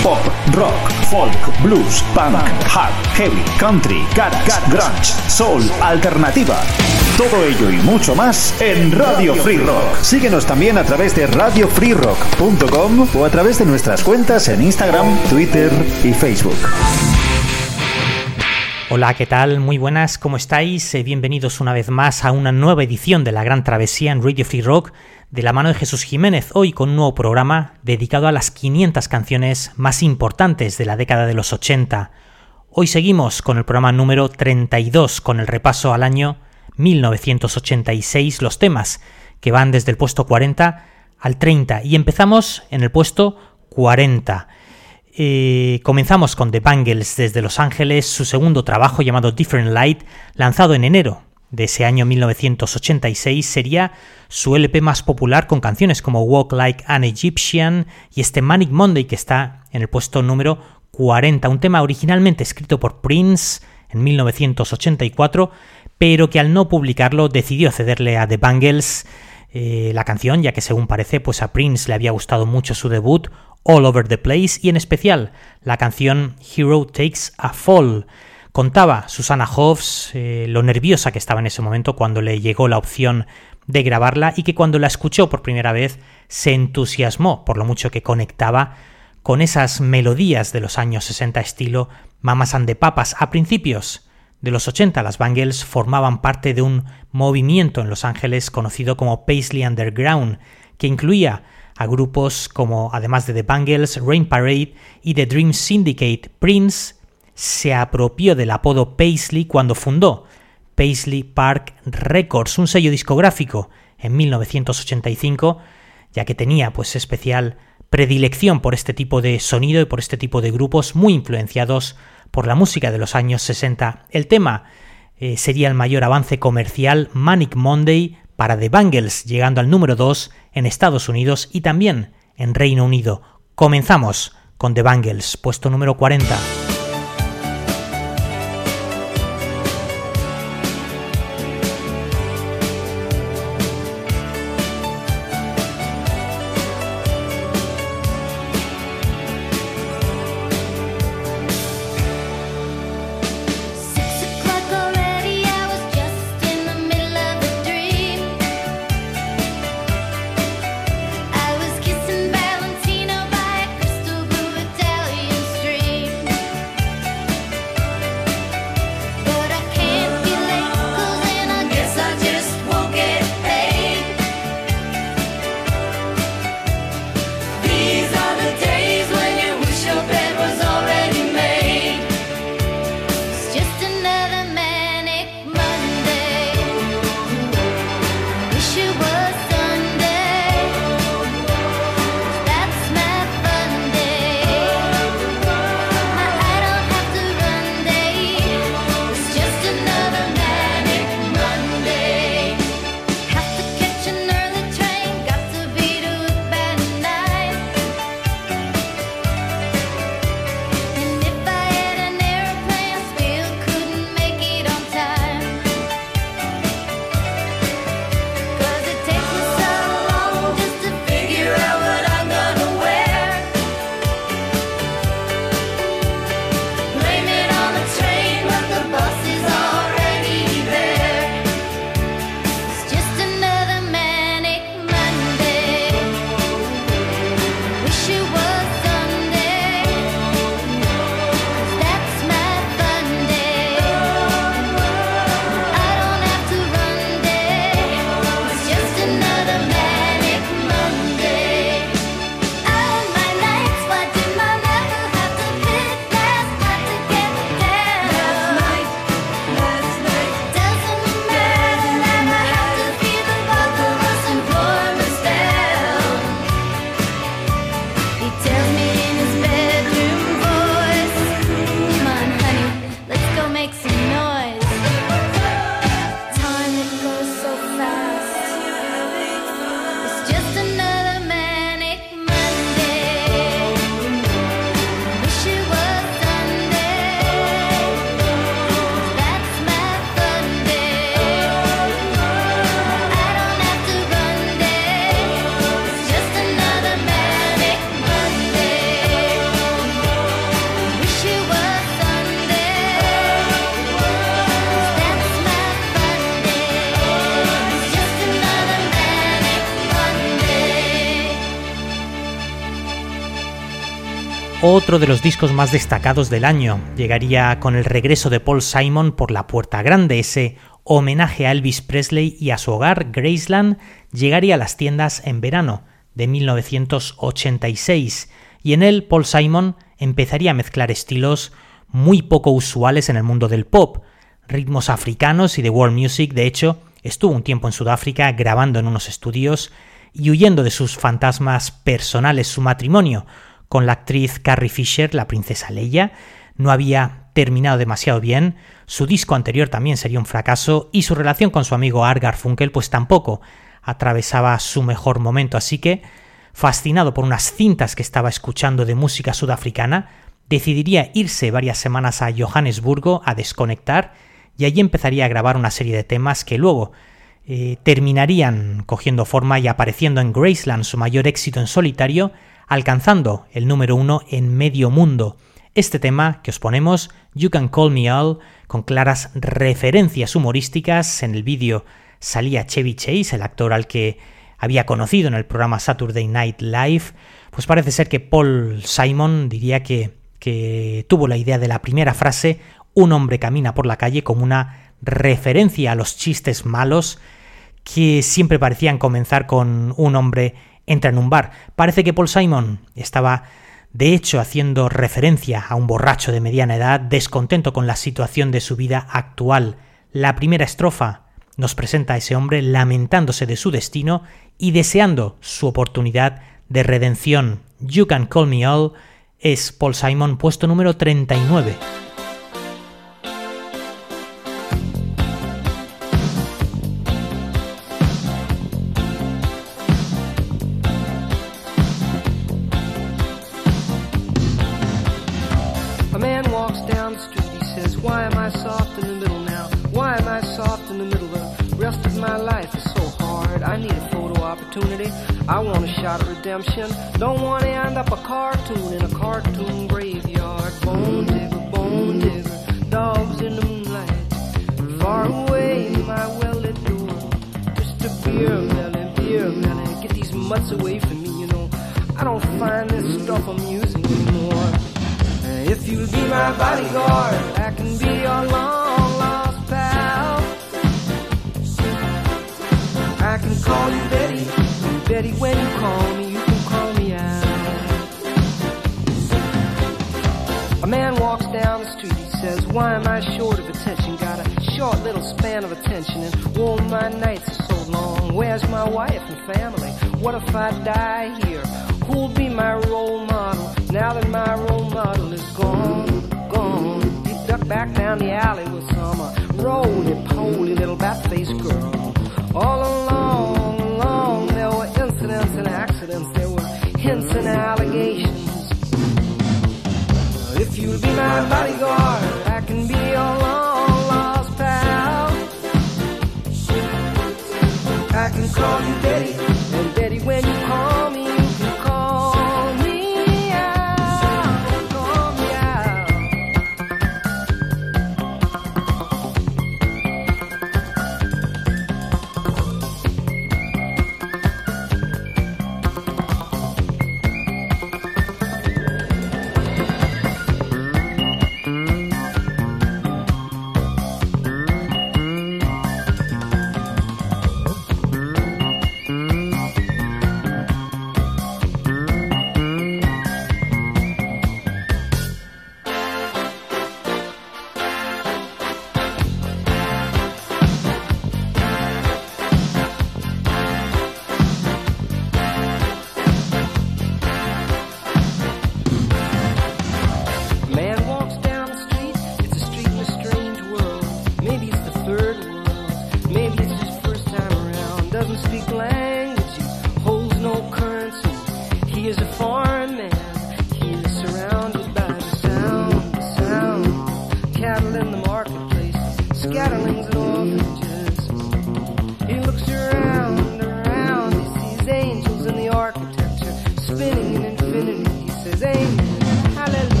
Pop, rock, folk, blues, punk, hard, heavy, country, garage, grunge, soul, alternativa. Todo ello y mucho más en Radio Free Rock. Síguenos también a través de radiofreerock.com o a través de nuestras cuentas en Instagram, Twitter y Facebook. Hola, ¿qué tal? Muy buenas, ¿cómo estáis? Eh, bienvenidos una vez más a una nueva edición de la Gran Travesía en Radio Free Rock de la mano de Jesús Jiménez, hoy con un nuevo programa dedicado a las 500 canciones más importantes de la década de los 80. Hoy seguimos con el programa número 32 con el repaso al año 1986, los temas que van desde el puesto 40 al 30 y empezamos en el puesto 40. Eh, comenzamos con The Bangles desde Los Ángeles, su segundo trabajo llamado Different Light, lanzado en enero de ese año 1986 sería su LP más popular con canciones como Walk Like an Egyptian y este Manic Monday que está en el puesto número 40, un tema originalmente escrito por Prince en 1984, pero que al no publicarlo decidió cederle a The Bangles eh, la canción, ya que según parece, pues a Prince le había gustado mucho su debut, All Over the Place, y en especial la canción Hero Takes a Fall. Contaba Susana Hoffs eh, lo nerviosa que estaba en ese momento cuando le llegó la opción de grabarla y que cuando la escuchó por primera vez se entusiasmó por lo mucho que conectaba con esas melodías de los años 60 estilo Mamas and the Papas. A principios de los 80 las Bangles formaban parte de un movimiento en Los Ángeles conocido como Paisley Underground, que incluía a grupos como, además de The Bangles, Rain Parade y The Dream Syndicate, Prince, se apropió del apodo Paisley cuando fundó Paisley Park Records, un sello discográfico en 1985, ya que tenía pues especial predilección por este tipo de sonido y por este tipo de grupos muy influenciados por la música de los años 60. El tema eh, sería el mayor avance comercial Manic Monday para The Bangles, llegando al número 2 en Estados Unidos y también en Reino Unido. Comenzamos con The Bangles, puesto número 40. Otro de los discos más destacados del año. Llegaría con el regreso de Paul Simon por la Puerta Grande, ese homenaje a Elvis Presley y a su hogar, Graceland, llegaría a las tiendas en verano de 1986 y en él Paul Simon empezaría a mezclar estilos muy poco usuales en el mundo del pop, ritmos africanos y de world music, de hecho, estuvo un tiempo en Sudáfrica grabando en unos estudios y huyendo de sus fantasmas personales. Su matrimonio con la actriz Carrie Fisher, la princesa Leia, no había terminado demasiado bien, su disco anterior también sería un fracaso y su relación con su amigo Argar Funkel pues tampoco atravesaba su mejor momento, así que, fascinado por unas cintas que estaba escuchando de música sudafricana, decidiría irse varias semanas a Johannesburgo a desconectar y allí empezaría a grabar una serie de temas que luego eh, terminarían cogiendo forma y apareciendo en Graceland, su mayor éxito en solitario, alcanzando el número uno en medio mundo. Este tema que os ponemos, You Can Call Me All, con claras referencias humorísticas, en el vídeo salía Chevy Chase, el actor al que había conocido en el programa Saturday Night Live, pues parece ser que Paul Simon diría que, que tuvo la idea de la primera frase, un hombre camina por la calle como una referencia a los chistes malos que siempre parecían comenzar con un hombre entra en un bar. Parece que Paul Simon estaba de hecho haciendo referencia a un borracho de mediana edad descontento con la situación de su vida actual. La primera estrofa nos presenta a ese hombre lamentándose de su destino y deseando su oportunidad de redención. You Can Call Me All es Paul Simon puesto número 39. I want a shot of redemption. Don't want to end up a cartoon in a cartoon graveyard. Bone digger, bone digger, dogs in the moonlight. Far away, my well-lit door. Just a beer melon, beer melon. Get these mutts away from me, you know. I don't find this stuff amusing anymore. If you'll be my bodyguard, I can be your long can call you Betty. Betty, when you call me, you can call me out. A man walks down the street, he says, Why am I short of attention? Got a short little span of attention, and oh, my nights are so long. Where's my wife and family? What if I die here? Who'll be my role model now that my role model is gone? Gone. He ducked back down the alley with some uh, roly-poly little bat-faced girl. All along, along, there were incidents and accidents, there were hints and allegations. If you'll be my bodyguard, I can be your long lost pal. I can call you Betty,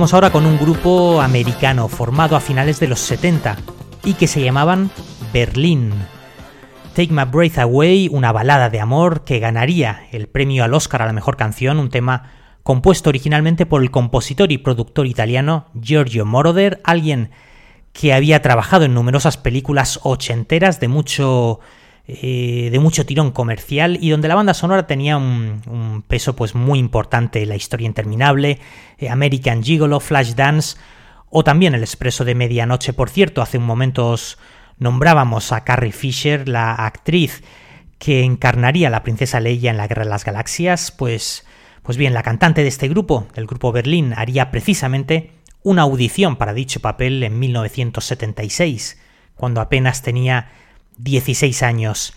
Vamos ahora con un grupo americano formado a finales de los 70 y que se llamaban Berlín. Take My Breath Away, una balada de amor que ganaría el premio al Oscar a la mejor canción, un tema compuesto originalmente por el compositor y productor italiano Giorgio Moroder, alguien que había trabajado en numerosas películas ochenteras de mucho eh, de mucho tirón comercial y donde la banda sonora tenía un, peso pues muy importante, La historia interminable, eh, American Gigolo, Flashdance o también El expreso de medianoche. Por cierto, hace un momento nombrábamos a Carrie Fisher, la actriz que encarnaría a la princesa Leia en la Guerra de las Galaxias, pues, pues bien, la cantante de este grupo, del grupo Berlín, haría precisamente una audición para dicho papel en 1976, cuando apenas tenía 16 años.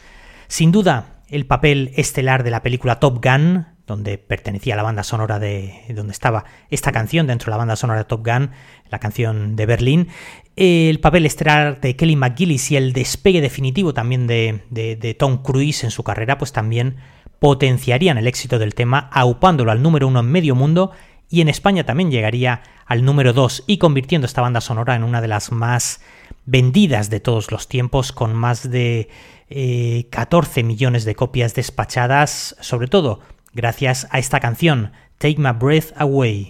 Sin duda, el papel estelar de la película Top Gun, donde pertenecía a la banda sonora de. donde estaba esta canción dentro de la banda sonora de Top Gun, la canción de Berlín. El papel estelar de Kelly McGillis y el despegue definitivo también de, de Tom Cruise en su carrera, pues también potenciarían el éxito del tema, aupándolo al número uno en medio mundo y en España también llegaría al número 2 y convirtiendo esta banda sonora en una de las más vendidas de todos los tiempos, con más de 14 eh, millones de copias despachadas, sobre todo gracias a esta canción, Take My Breath Away.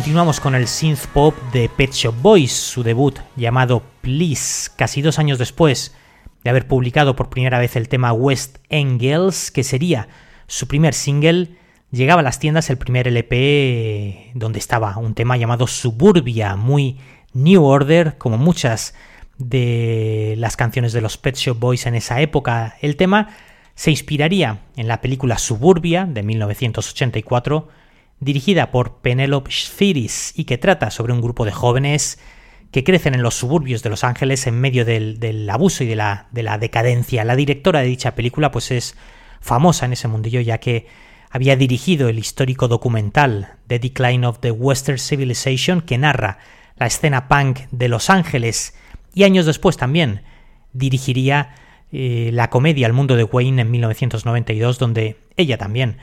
Continuamos con el synth pop de Pet Shop Boys, su debut llamado Please, casi dos años después de haber publicado por primera vez el tema West Angels, que sería su primer single, llegaba a las tiendas el primer LP donde estaba un tema llamado Suburbia, muy New Order, como muchas de las canciones de los Pet Shop Boys en esa época. El tema se inspiraría en la película Suburbia de 1984, dirigida por Penelope Spheris y que trata sobre un grupo de jóvenes que crecen en los suburbios de Los Ángeles en medio del, abuso y de la, de la, decadencia. La directora de dicha película pues es famosa en ese mundillo ya que había dirigido el histórico documental The Decline of the Western Civilization que narra la escena punk de Los Ángeles y años después también dirigiría eh, la comedia El mundo de Wayne en 1992 donde ella también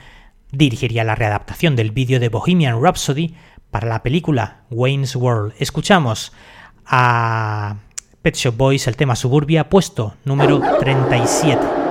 dirigiría la readaptación del vídeo de Bohemian Rhapsody para la película Wayne's World. Escuchamos a Pet Shop Boys el tema Suburbia, puesto número 37.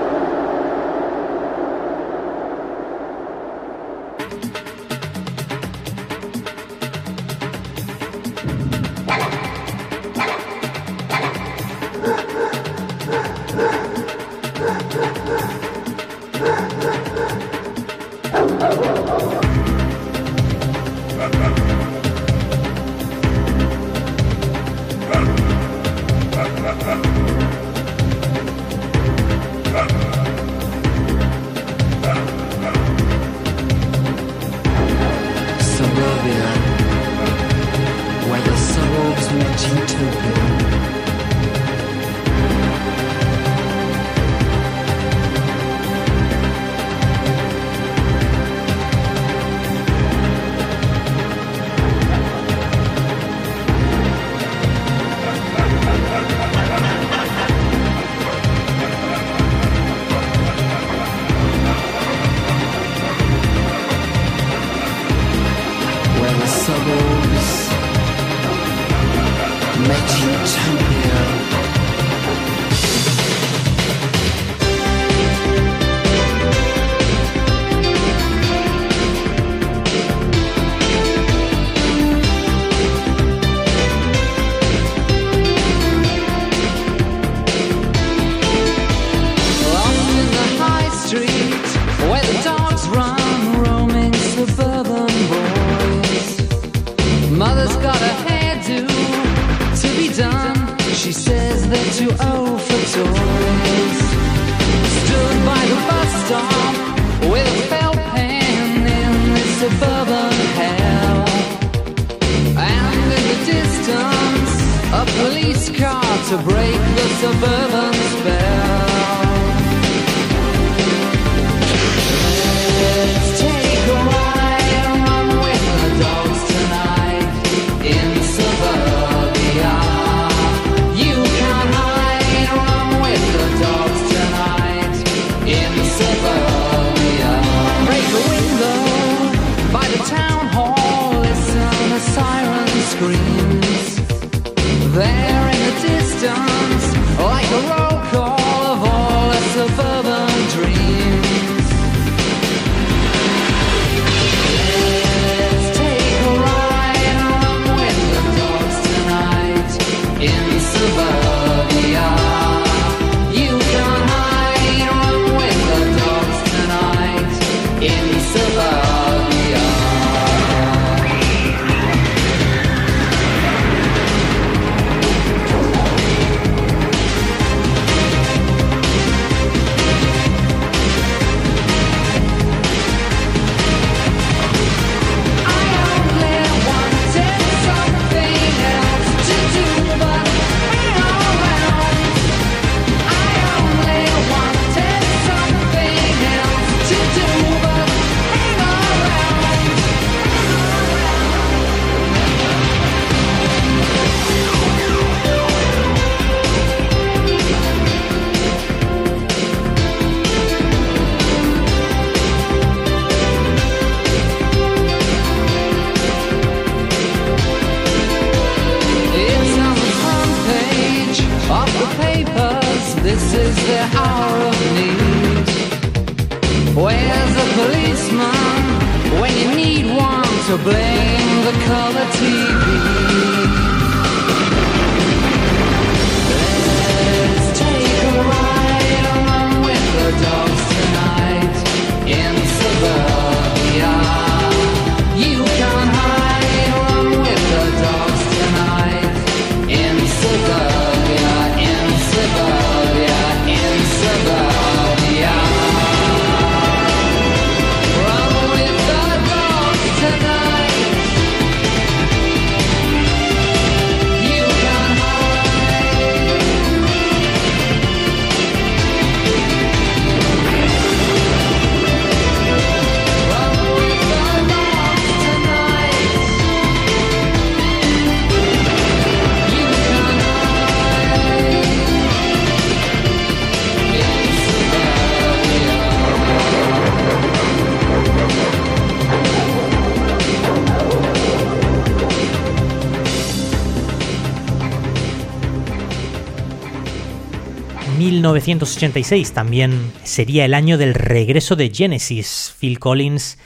1986 también sería el año del regreso de Genesis. Phil Collins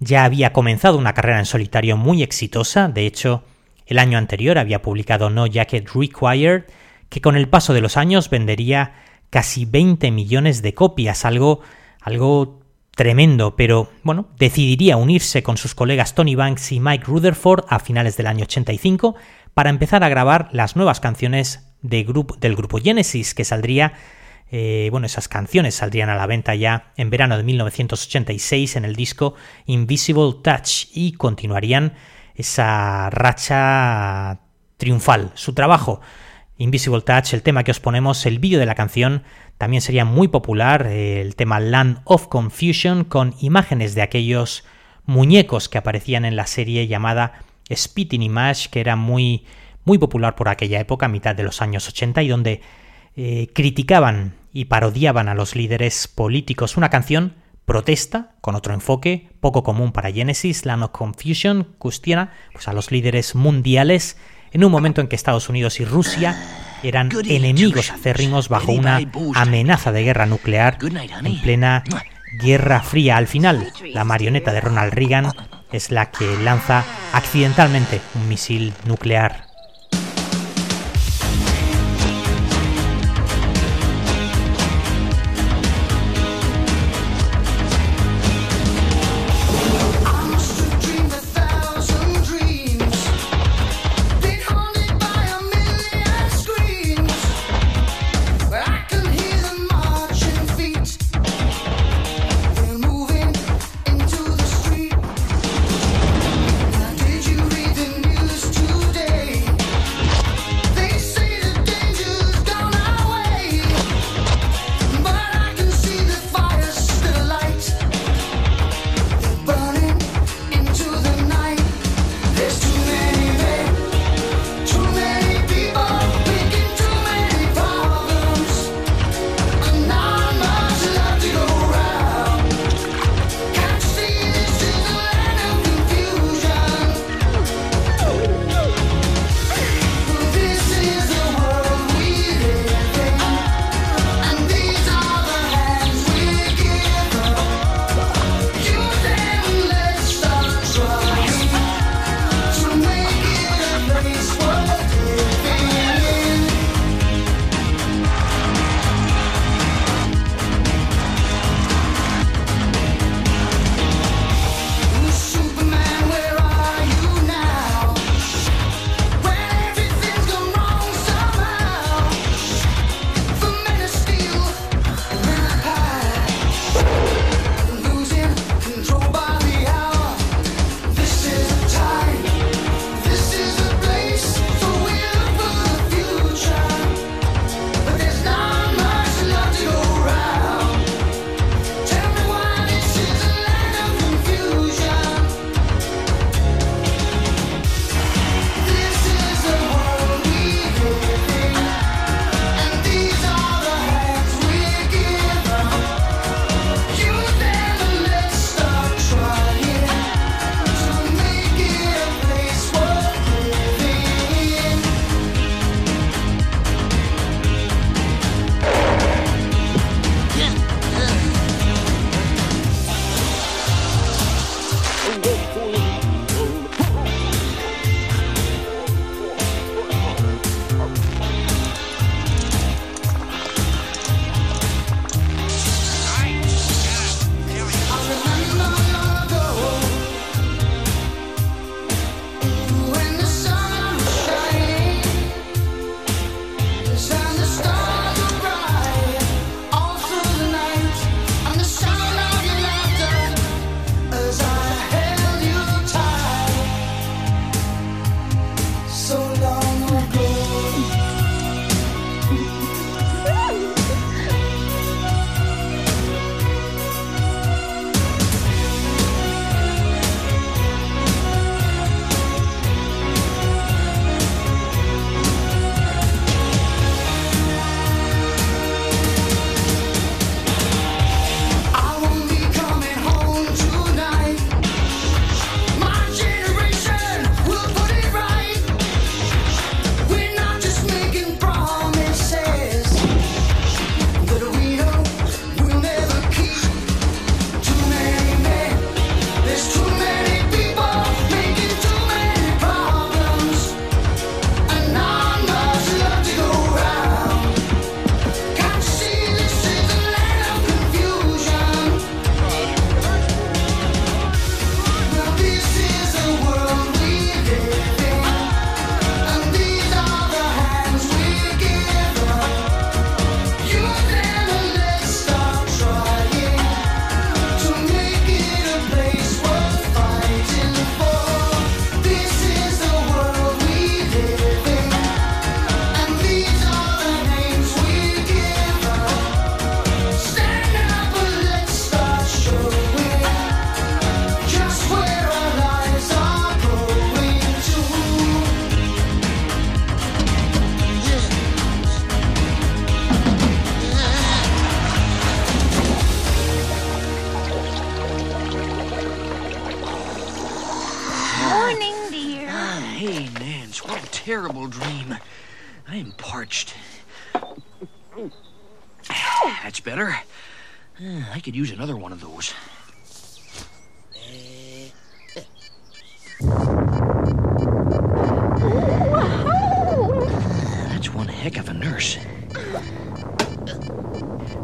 ya había comenzado una carrera en solitario muy exitosa, de hecho, el año anterior había publicado No Jacket Required, que con el paso de los años vendería casi 20 millones de copias, algo, algo tremendo, pero bueno, decidiría unirse con sus colegas Tony Banks y Mike Rutherford a finales del año 85 para empezar a grabar las nuevas canciones del grupo Genesis, que saldría, eh, bueno, esas canciones saldrían a la venta ya en verano de 1986 en el disco Invisible Touch y continuarían esa racha triunfal. Su trabajo, Invisible Touch, el tema que os ponemos, el vídeo de la canción, también sería muy popular, eh, el tema Land of Confusion, con imágenes de aquellos muñecos que aparecían en la serie llamada Spitting Image, que era muy, muy popular por aquella época, mitad de los años 80, y donde eh, criticaban y parodiaban a los líderes políticos. Una canción protesta, con otro enfoque, poco común para Genesis, Land of Confusion, cuestiona pues, a los líderes mundiales en un momento en que Estados Unidos y Rusia eran enemigos acérrimos bajo una amenaza de guerra nuclear en plena Guerra Fría. Al final, la marioneta de Ronald Reagan es la que lanza accidentalmente un misil nuclear.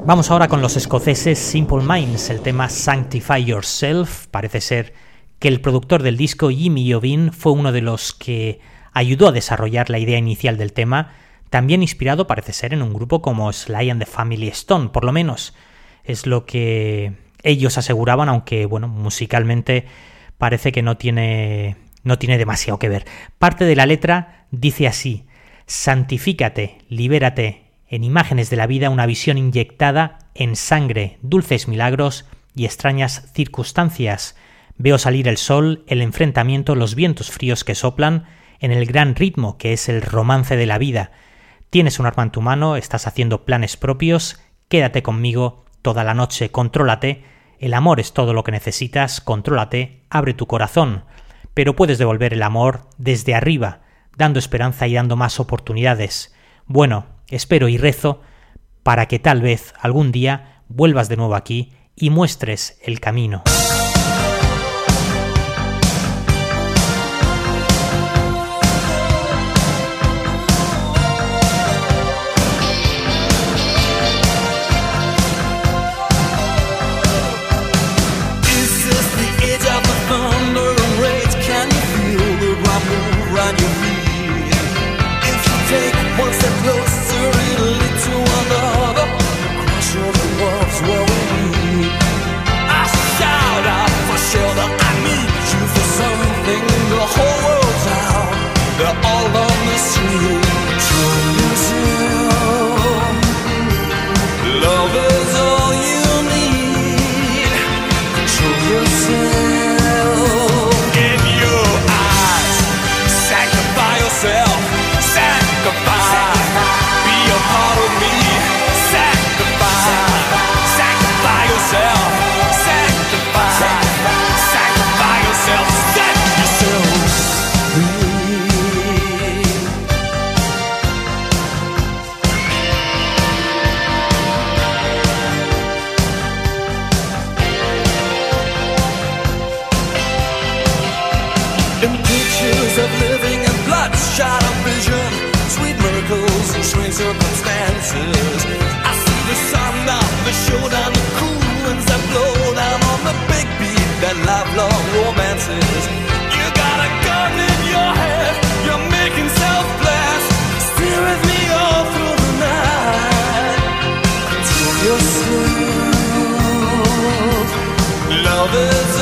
Vamos ahora con los escoceses Simple Minds, el tema Sanctify Yourself. Parece ser que el productor del disco, Jimmy Iovine, fue uno de los que ayudó a desarrollar la idea inicial del tema, también inspirado parece ser en un grupo como Sly and the Family Stone, por lo menos es lo que ellos aseguraban, aunque bueno, musicalmente parece que no tiene no tiene demasiado que ver. Parte de la letra dice así: Santifícate, libérate, en imágenes de la vida una visión inyectada en sangre, dulces milagros y extrañas circunstancias. Veo salir el sol, el enfrentamiento, los vientos fríos que soplan, en el gran ritmo que es el romance de la vida. Tienes un arma en tu mano, estás haciendo planes propios, quédate conmigo toda la noche, contrólate, el amor es todo lo que necesitas, contrólate, abre tu corazón, pero puedes devolver el amor desde arriba, dando esperanza y dando más oportunidades. Bueno, espero y rezo para que tal vez algún día vuelvas de nuevo aquí y muestres el camino. I see the sun of the showdown, the cool winds that blow down on the big beat, that lifelong romances. You got a gun in your head, you're making self blast. Stay with me all through the night. Control yourself. Love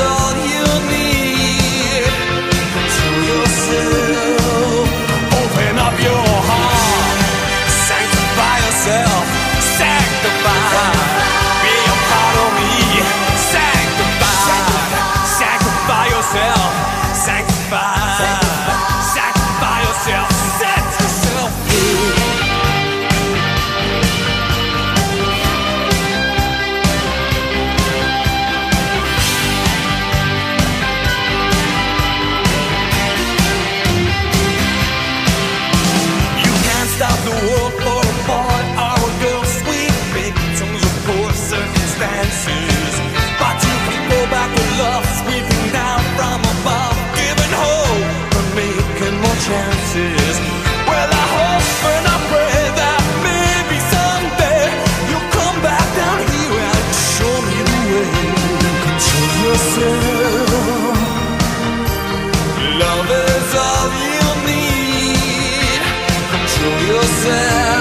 yourself.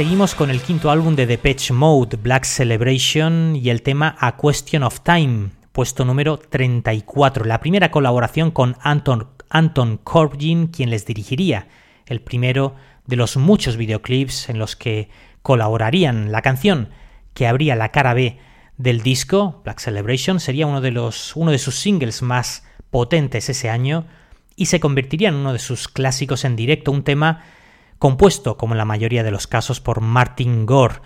Seguimos con el quinto álbum de Depeche Mode, Black Celebration, y el tema A Question of Time, puesto número 34, la primera colaboración con Anton, Anton Corbijn, quien les dirigiría, el primero de los muchos videoclips en los que colaborarían. La canción que abría la cara B del disco, Black Celebration, sería uno de, los, uno de sus singles más potentes ese año y se convertiría en uno de sus clásicos en directo, un tema compuesto, como en la mayoría de los casos, por Martin Gore.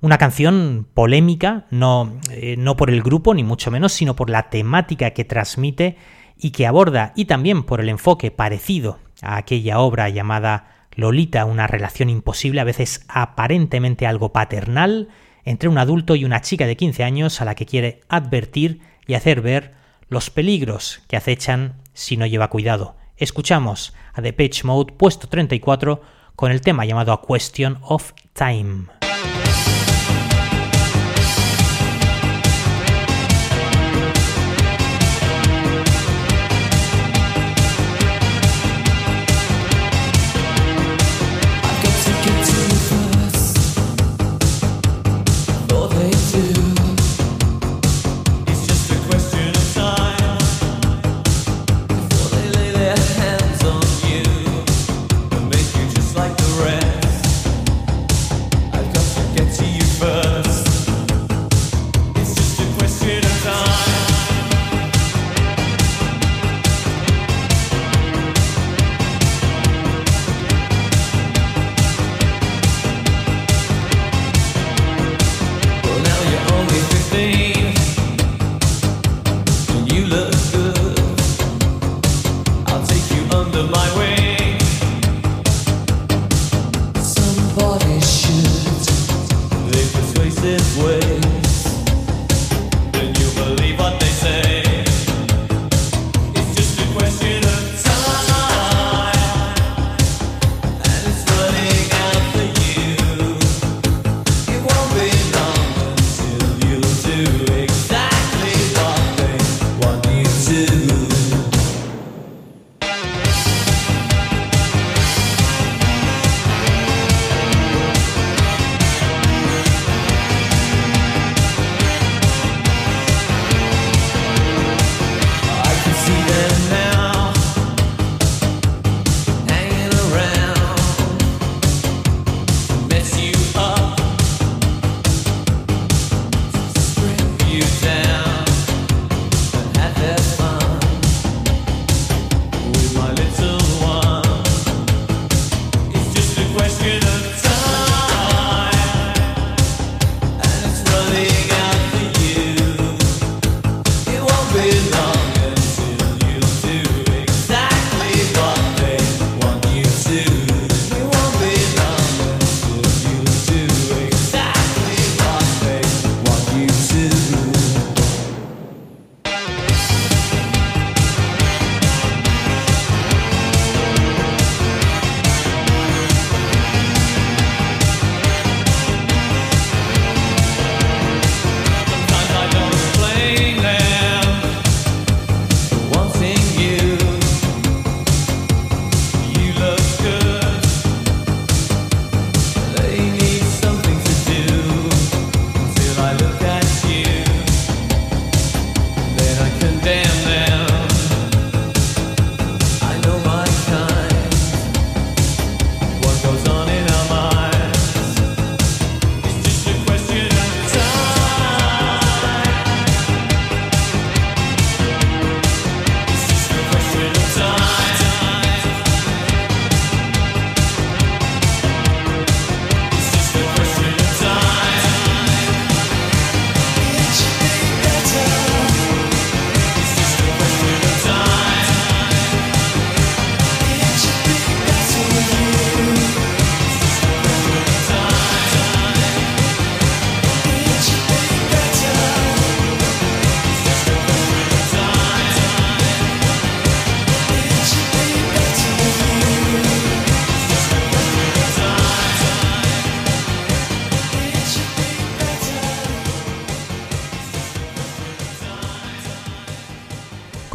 Una canción polémica, no, eh, no por el grupo, ni mucho menos, sino por la temática que transmite y que aborda, y también por el enfoque parecido a aquella obra llamada Lolita, una relación imposible, a veces aparentemente algo paternal, entre un adulto y una chica de 15 años a la que quiere advertir y hacer ver los peligros que acechan si no lleva cuidado. Escuchamos a The Page Mode puesto 34 con el tema llamado A Question of Time.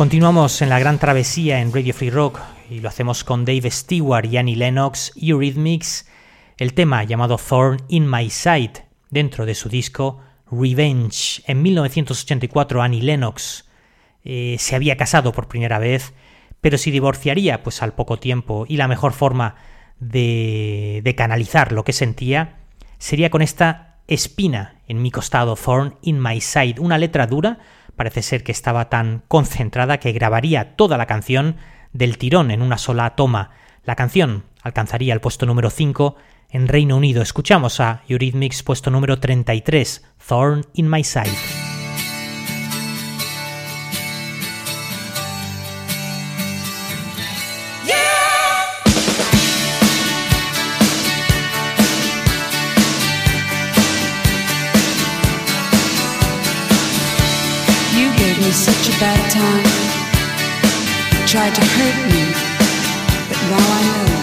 Continuamos en la gran travesía en Radio Free Rock y lo hacemos con Dave Stewart y Annie Lennox, Eurythmics, el tema llamado Thorn in My Side dentro de su disco Revenge. En 1984 Annie Lennox eh, se había casado por primera vez, pero si divorciaría pues al poco tiempo y la mejor forma de, de canalizar lo que sentía sería con esta espina en mi costado, Thorn in My Side, una letra dura, parece ser que estaba tan concentrada que grabaría toda la canción del tirón en una sola toma. La canción alcanzaría el puesto número 5 en Reino Unido. Escuchamos a Eurythmics puesto número 33, Thorn in My Side. Tried to hurt me, but now I know.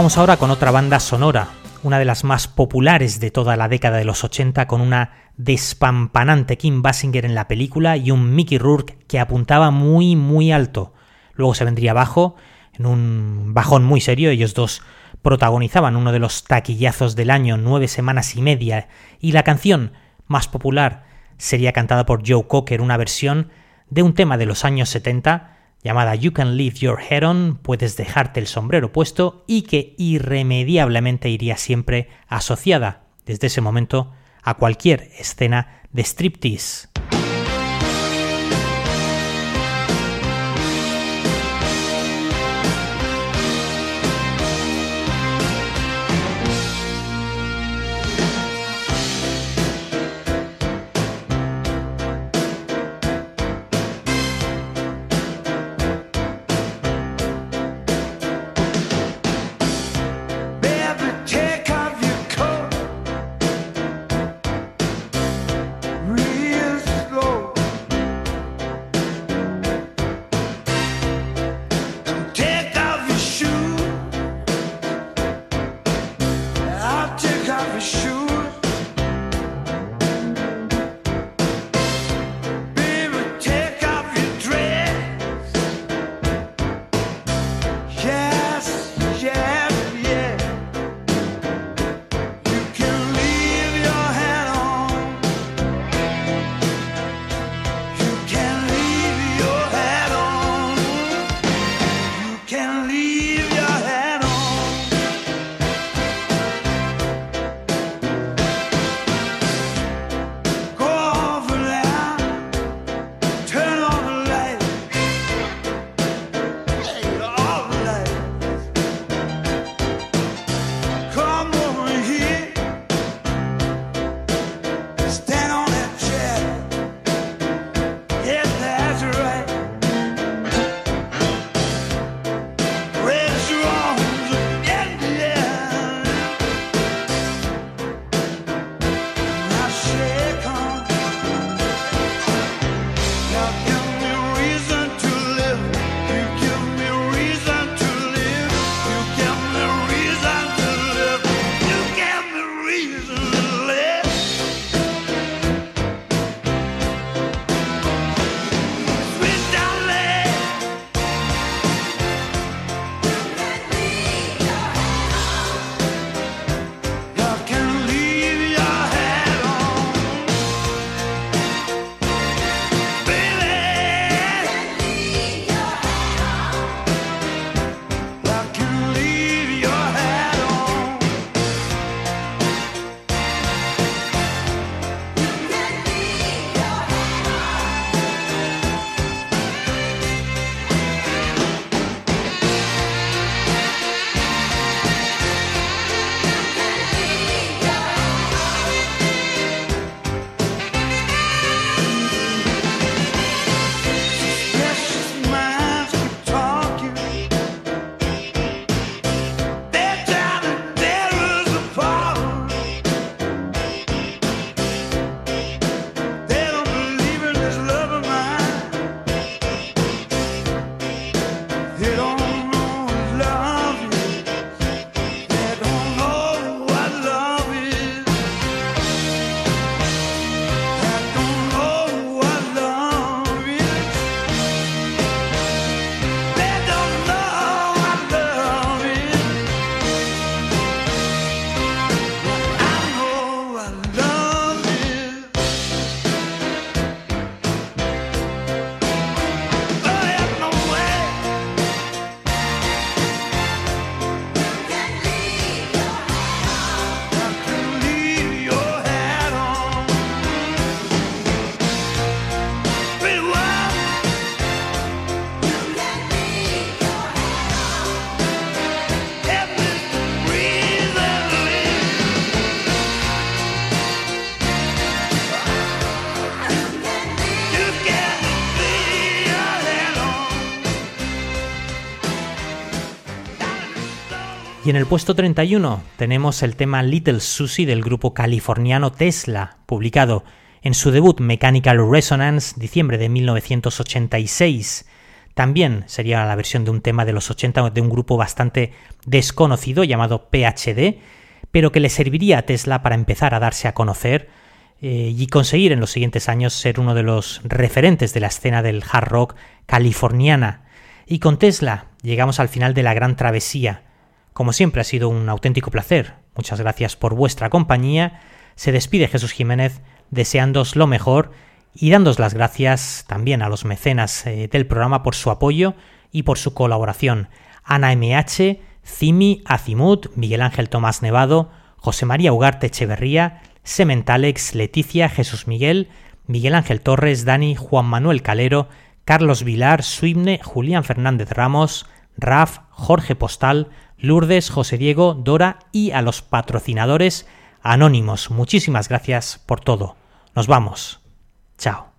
Vamos ahora con otra banda sonora, una de las más populares de toda la década de los 80, con una despampanante Kim Basinger en la película y un Mickey Rourke que apuntaba muy muy alto. Luego se vendría abajo, en un bajón muy serio, ellos dos protagonizaban uno de los taquillazos del año, nueve semanas y media, y la canción más popular sería cantada por Joe Cocker, una versión de un tema de los años 70 llamada You Can Leave Your Head On, puedes dejarte el sombrero puesto, y que irremediablemente iría siempre asociada, desde ese momento, a cualquier escena de striptease. Y en el puesto 31 tenemos el tema Little Susie del grupo californiano Tesla, publicado en su debut Mechanical Resonance, diciembre de 1986. También sería la versión de un tema de los 80 de un grupo bastante desconocido llamado PhD, pero que le serviría a Tesla para empezar a darse a conocer eh, y conseguir en los siguientes años ser uno de los referentes de la escena del hard rock californiana. Y con Tesla llegamos al final de la gran travesía, Como siempre ha sido un auténtico placer. Muchas gracias por vuestra compañía. Se despide Jesús Jiménez deseándos lo mejor y dándos las gracias también a los mecenas eh, del programa por su apoyo y por su colaboración. Ana MH, Cimi, Azimut, Miguel Ángel Tomás Nevado, José María Ugarte Echeverría, Sementalex, Leticia, Jesús Miguel, Miguel Ángel Torres, Dani, Juan Manuel Calero, Carlos Vilar, Suibne, Julián Fernández Ramos, Raf, Jorge Postal, Lourdes, José Diego, Dora y a los patrocinadores anónimos. Muchísimas gracias por todo. Nos vamos. Chao.